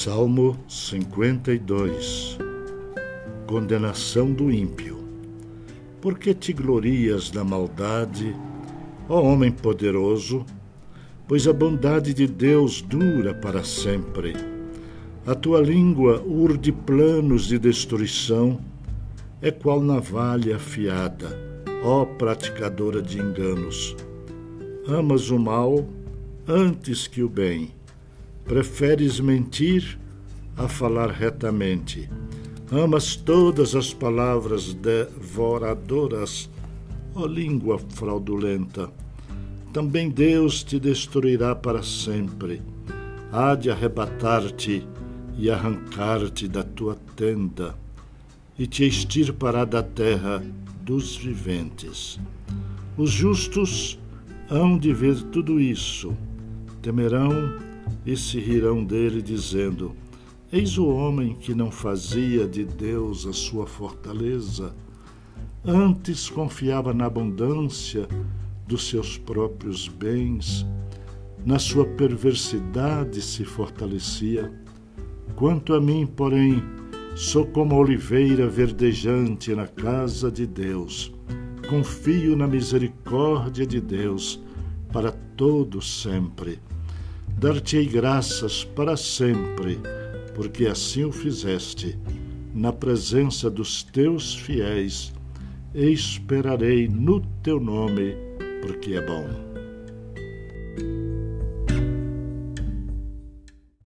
Salmo 52 Condenação do ímpio. Por que te glorias na maldade, ó homem poderoso? Pois a bondade de Deus dura para sempre. A tua língua urde planos de destruição, é qual navalha afiada, ó praticadora de enganos. Amas o mal antes que o bem preferes mentir a falar retamente. Amas todas as palavras devoradoras, ó língua fraudulenta. Também Deus te destruirá para sempre. Há de arrebatar-te e arrancar-te da tua tenda, e te extirpará da terra dos viventes. Os justos hão de ver tudo isso, temerão e se rirão dele, dizendo: Eis o homem que não fazia de Deus a sua fortaleza, antes confiava na abundância dos seus próprios bens, na sua perversidade se fortalecia. Quanto a mim, porém, sou como a oliveira verdejante na casa de Deus. Confio na misericórdia de Deus para todo sempre dar-te-ei graças para sempre, porque assim o fizeste, na presença dos teus fiéis, esperarei no teu nome, porque é bom.